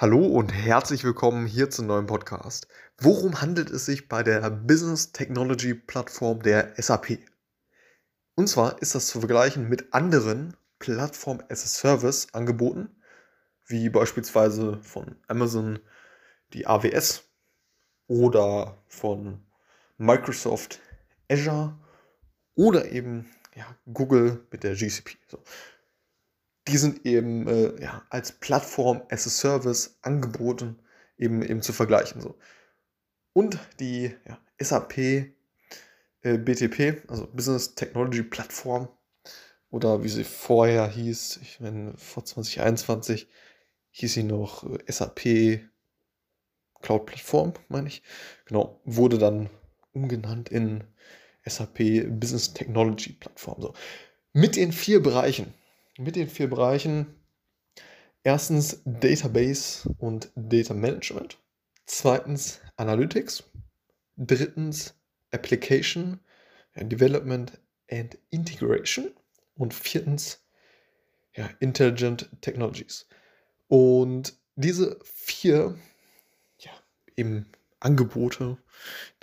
Hallo und herzlich willkommen hier zum neuen Podcast. Worum handelt es sich bei der Business Technology Plattform der SAP? Und zwar ist das zu vergleichen mit anderen Plattform as a Service Angeboten, wie beispielsweise von Amazon die AWS oder von Microsoft Azure oder eben ja, Google mit der GCP. So die sind eben äh, ja, als Plattform as a Service angeboten, eben, eben zu vergleichen. So. Und die ja, SAP äh, BTP, also Business Technology Plattform, oder wie sie vorher hieß, ich meine, vor 2021 hieß sie noch äh, SAP Cloud Plattform, meine ich. Genau, wurde dann umgenannt in SAP Business Technology Plattform. So. Mit den vier Bereichen, mit den vier Bereichen. Erstens Database und Data Management. Zweitens Analytics. Drittens Application, Development and Integration. Und viertens ja, Intelligent Technologies. Und diese vier ja, eben Angebote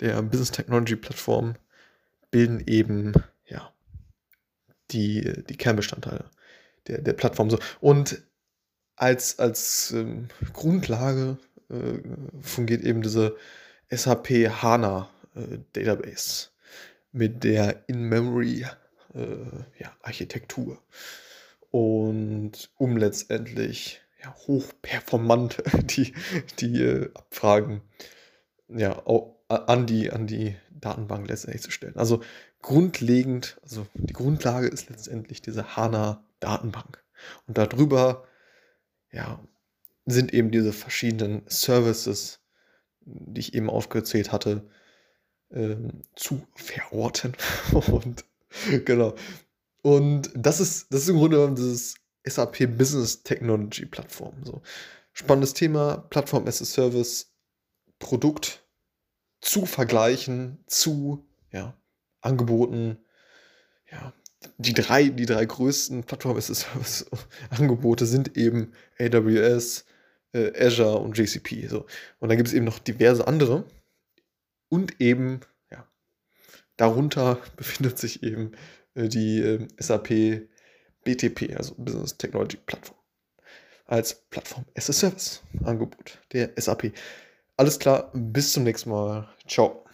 der Business Technology Plattform bilden eben ja, die, die Kernbestandteile der, der Plattform. So. Und als, als ähm, Grundlage äh, fungiert eben diese SAP HANA äh, Database mit der In-Memory äh, ja, Architektur. Und um letztendlich ja, hochperformant die, die äh, Abfragen ja, an, die, an die Datenbank letztendlich zu stellen. Also grundlegend, also die Grundlage ist letztendlich diese HANA Datenbank. Und darüber ja, sind eben diese verschiedenen Services, die ich eben aufgezählt hatte, ähm, zu verorten. Und genau. Und das ist, das ist im Grunde genommen dieses SAP Business Technology Plattform. So. Spannendes Thema, Plattform as a Service, Produkt zu vergleichen zu ja, Angeboten, die drei, die drei größten Plattform-as-a-Service-Angebote sind eben AWS, äh, Azure und GCP. So. Und dann gibt es eben noch diverse andere. Und eben, ja, darunter befindet sich eben äh, die äh, SAP BTP, also Business Technology Plattform. Als Plattform as a Service Angebot der SAP. Alles klar, bis zum nächsten Mal. Ciao.